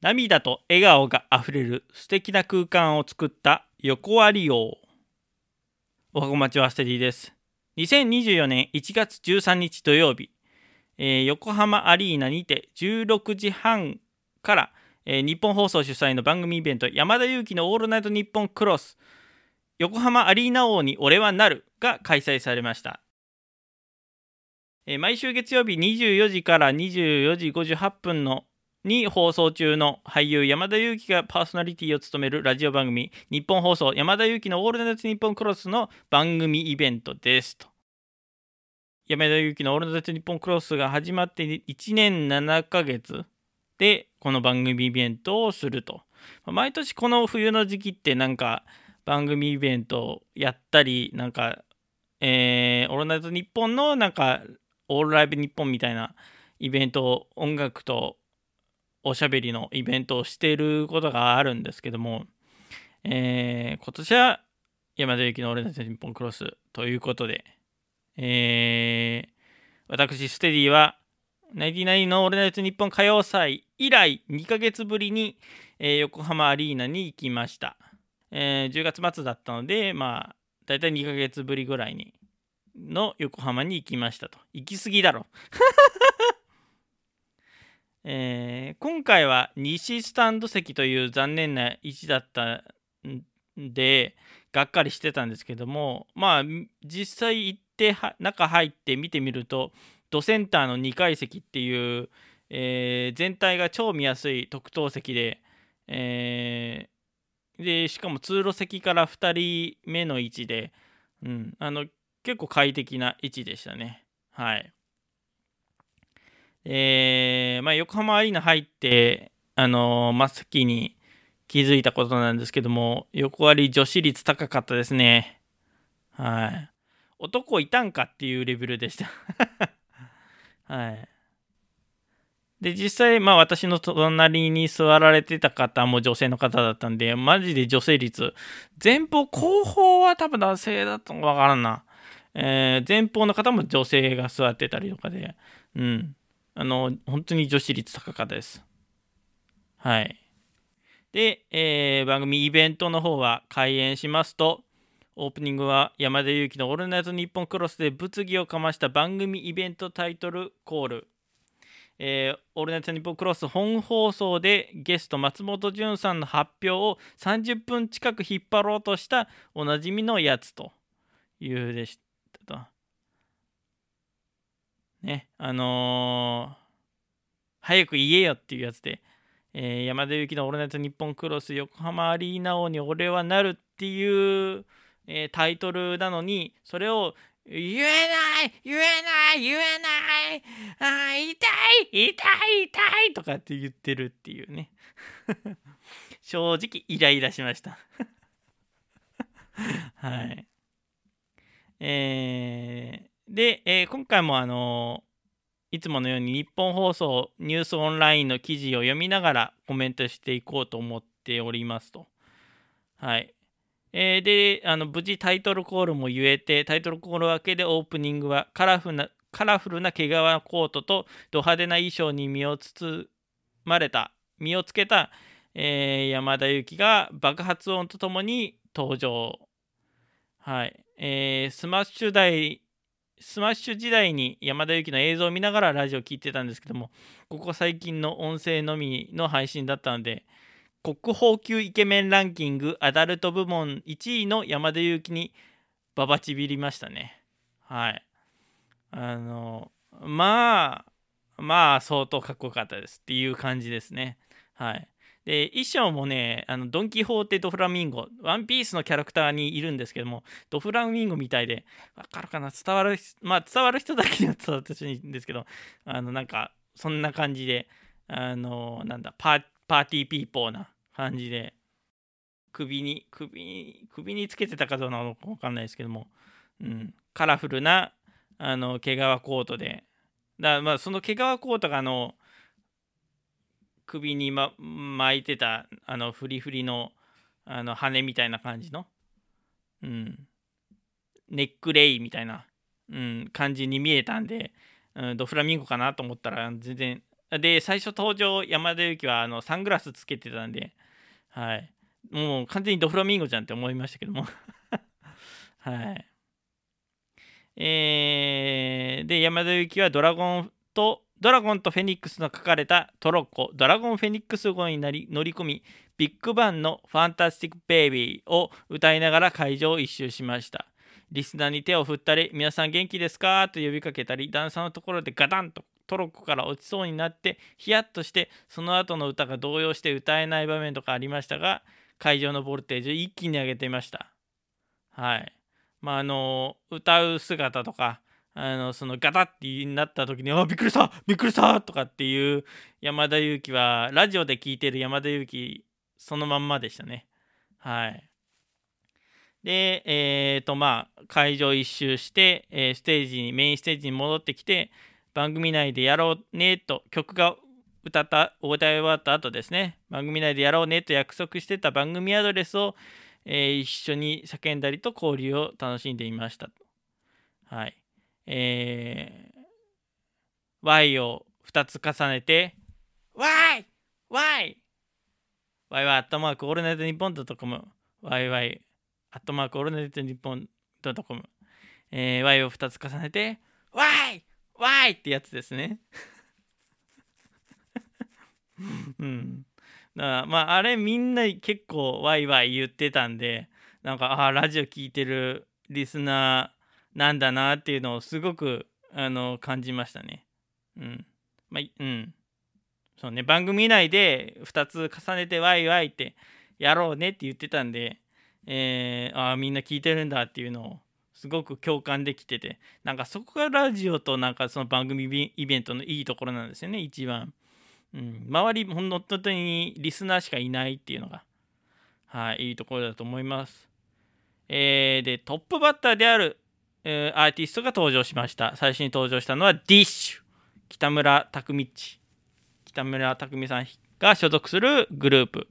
涙と笑顔があふれる素敵な空間を作った横あり王。おはこまちはステディです。2024年1月13日土曜日、えー、横浜アリーナにて16時半から、えー、日本放送主催の番組イベント山田裕貴のオールナイトニッポンクロス横浜アリーナ王に俺はなるが開催されました、毎週月曜日24時から24時58分のに放送中の俳優山田裕貴がパーソナリティを務めるラジオ番組ニッポン放送山田裕貴のオールナイトニッポンクロスの番組イベントですと。山田裕貴のオールナイトニッポンクロスが始まって1年7ヶ月でこの番組イベントをすると。毎年この冬の時期ってなんか番組イベントをやったりなんかえー、オールナイトニッポンのなんかオールライブニッポンみたいなイベント音楽とおしゃべりのイベントをしていることがあるんですけども、えー、今年は山田幸の俺たち日本クロスということで、えー、私ステディはナイティナインの俺たち日本歌謡祭以来2ヶ月ぶりに、えー、横浜アリーナに行きました、えー、10月末だったのでまあ大体2ヶ月ぶりぐらいにの横浜に行きましたと。行き過ぎだろ。えー、今回は西スタンド席という残念な位置だったんで、がっかりしてたんですけども、まあ、実際行って中入って見てみると、ドセンターの2階席っていう、えー、全体が超見やすい特等席で、えー、でしかも通路席から2人目の位置で、うん、あの結構快適な位置でしたね。はい。えー、まあ、横浜アリーナ入って、あのー、真っ先に気づいたことなんですけども、横割り女子率高かったですね。はい。男いたんかっていうレベルでした はい。で、実際、まあ私の隣に座られてた方も女性の方だったんで、マジで女性率、前方後方は多分男性だったのかわからんな。えー、前方の方も女性が座ってたりとかで、うん。あの、本当に女子率高かったです。はい。で、えー、番組イベントの方は開演しますと、オープニングは山田裕貴のオールナイトニッポンクロスで物議をかました番組イベントタイトルコール。えー、オールナイトニッポンクロス本放送でゲスト松本潤さんの発表を30分近く引っ張ろうとしたおなじみのやつというでしと。ね、あのー、早く言えよっていうやつで、えー、山田裕貴のオールナイトニッポンクロス横浜アリーナ王に俺はなるっていう、えー、タイトルなのに、それを言えない言えない言えないあ痛い痛い痛いとかって言ってるっていうね。正直イライラしました はい。えー、で、今回もあのいつものように日本放送ニュースオンラインの記事を読みながらコメントしていこうと思っておりますと。はい。えー、で、あの無事タイトルコールも言えて、タイトルコール明けでオープニングはカラフルなカラフルな毛皮コートとド派手な衣装に身を包まれた、身をつけた、えー、山田裕貴が爆発音とともに登場。はい。えー、スマッシュ代、スマッシュ時代に山田裕貴の映像を見ながらラジオを聴いてたんですけども、ここ最近の音声のみの配信だったので、国宝級イケメンランキングアダルト部門1位の山田裕貴にババちびりましたね。はい。あの、まあ、まあ相当かっこよかったですっていう感じですね。はい。で、衣装もね、あのドン・キホーテ・ドフラミンゴ、ワンピースのキャラクターにいるんですけども、ドフラミンゴみたいで、わかるかな？伝わる、まあ伝わる人だけには伝わってほしいんですけど、あの、なんか、そんな感じで、あの、なんだ、パーティーピーポーな感じで、首に、首に、首につけてたかどうなのかわかんないですけども、うん、カラフルな、あの、毛皮コートで、だまあ、その毛皮コートが、あの、首に、ま、巻いてたあのフリフリのあの羽みたいな感じの、うん、ネックレスみたいな、うん、感じに見えたんで、うん、ドフラミンゴかなと思ったら全然で、最初登場、山田裕貴はあのサングラスつけてたんで、はい。もう完全にドフラミンゴじゃんって思いましたけども。はい。えー、で、山田裕貴はドラゴンと、ドラゴンとフェニックスの書かれたトロッコ、ドラゴンフェニックス号になり乗り込み、ビッグバンの FANTASTIC BABY を歌いながら会場を一周しました。リスナーに手を振ったり、皆さん元気ですかと呼びかけたり、段差のところでガタンとトロッコから落ちそうになって、ヒヤッとして、その後の歌が動揺して歌えない場面とかありましたが、会場のボルテージを一気に上げていました。はい。まあ、あの、歌う姿とか、あのそのガタッてなった時に「あびっくりしたびっくりした!」とかっていう山田裕貴はラジオで聴いてる山田裕貴そのまんまでしたね。はい。で、えっ、ー、とまあ会場一周して、えー、ステージにメインステージに戻ってきて番組内でやろうねと曲が歌ったお歌い終わった後ですね番組内でやろうねと約束してた番組アドレスを、えー、一緒に叫んだりと交流を楽しんでいました。はい。えー、Y を2つ重ねて Y! Y! Y はアットマークオールナイトニッポンドットコム YY アットマークオールナイトニッポンドットコム、えー、Y を2つ重ねて Y! Y! ってやつですね うんだからまああれみんな結構ワイワイ言ってたんでなんかああラジオ聞いてるリスナーなんだなっていうのをすごくあの感じましたね。うん。まあ、うん。そうね、番組内で2つ重ねてワイワイってやろうねって言ってたんで、えー、ああ、みんな聞いてるんだっていうのをすごく共感できてて、なんかそこがラジオとなんかその番組イベントのいいところなんですよね、一番。うん、周り、本当にリスナーしかいないっていうのが、はい、いいところだと思います。えー、で、トップバッターであるえー、アーティストが登場しました。最初に登場したのは DISH。北村匠道。北村匠海さんが所属するグループ。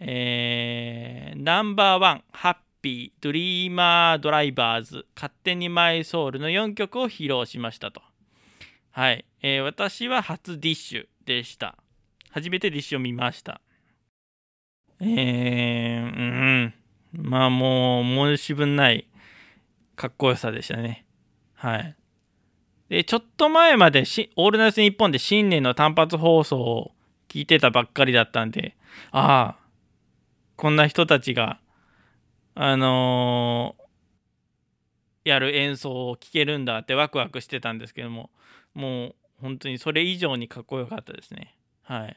えー、 No.1、HAPPY、Dreamer Drivers、勝手に MY SOUL の4曲を披露しましたと。はい。えー、私は初 DISH でした。初めて DISH を見ました。えー、うん。まあもう申し分ないかっこよさでしたね。はい。で、ちょっと前までし、オールナイトニッポンで新年の単発放送を聞いてたばっかりだったんで、ああ、こんな人たちが、あのー、やる演奏を聴けるんだってワクワクしてたんですけども、もう本当にそれ以上にかっこよかったですね。はい。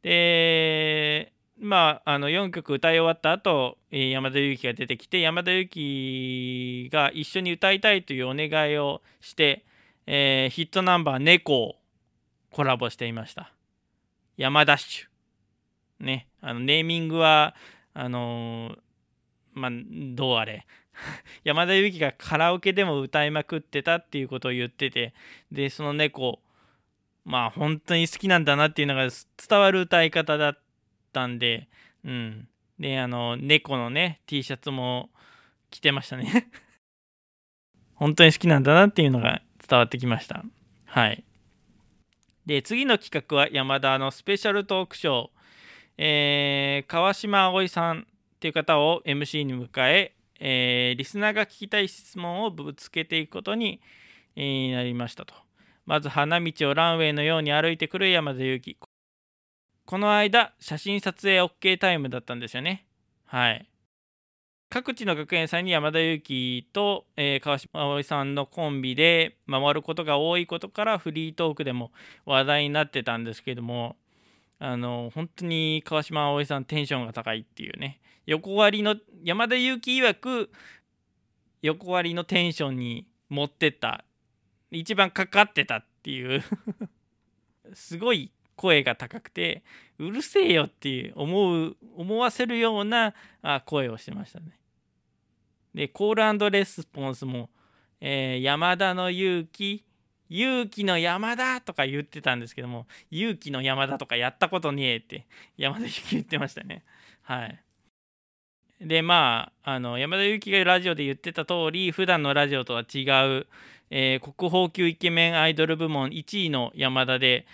で、まあ、あの4曲歌い終わった後、え山田裕貴が出てきて山田裕貴が一緒に歌いたいというお願いをして、えー、ヒットナンバー「猫」をコラボしていました。山ダッシュねあのネーミングはあのー、まあどうあれ。山田裕貴がカラオケでも歌いまくってたっていうことを言っててでその猫まあ本当に好きなんだなっていうのが伝わる歌い方だった。ったんで、うん。で、あの、猫のね、T シャツも着てましたね 本当に好きなんだなっていうのが伝わってきました。はい。で、次の企画は山田のスペシャルトークショー。えー、川島葵さんっていう方を MC に迎ええー、リスナーが聞きたい質問をぶつけていくことに、えー、なりましたと。まず花道をランウェイのように歩いてくる山田裕貴。この間、写真撮影 OK タイムだったんですよね。はい。各地の学園祭に山田裕貴と、えー、川島葵さんのコンビで回ることが多いことからフリートークでも話題になってたんですけどもあの本当に川島葵さんテンションが高いっていうね横割りの山田裕貴曰く横割りのテンションに持ってった一番かかってたっていう すごい声が高くてうるせえよって思う思わせるような声をしてましたね。でコールレスポンスも、えー、山田の勇気勇気の山田とか言ってたんですけども勇気の山田とかやったことねえって山田裕貴言ってましたね。はい。でまああの山田裕貴がラジオで言ってた通り普段のラジオとは違う、えー、国宝級イケメンアイドル部門1位の山田で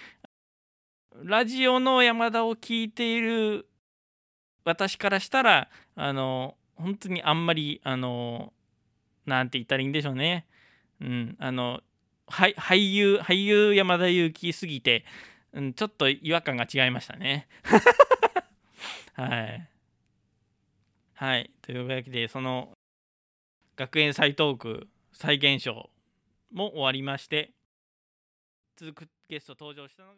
ラジオの山田を聞いている私からしたらあの本当にあんまりあのなんて言ったらいいんでしょうね。うん、あの俳優俳優山田裕貴すぎて、うん、ちょっと違和感が違いましたね。はい。はい。というわけでその学園祭トーク再現賞も終わりまして続くゲスト登場したのが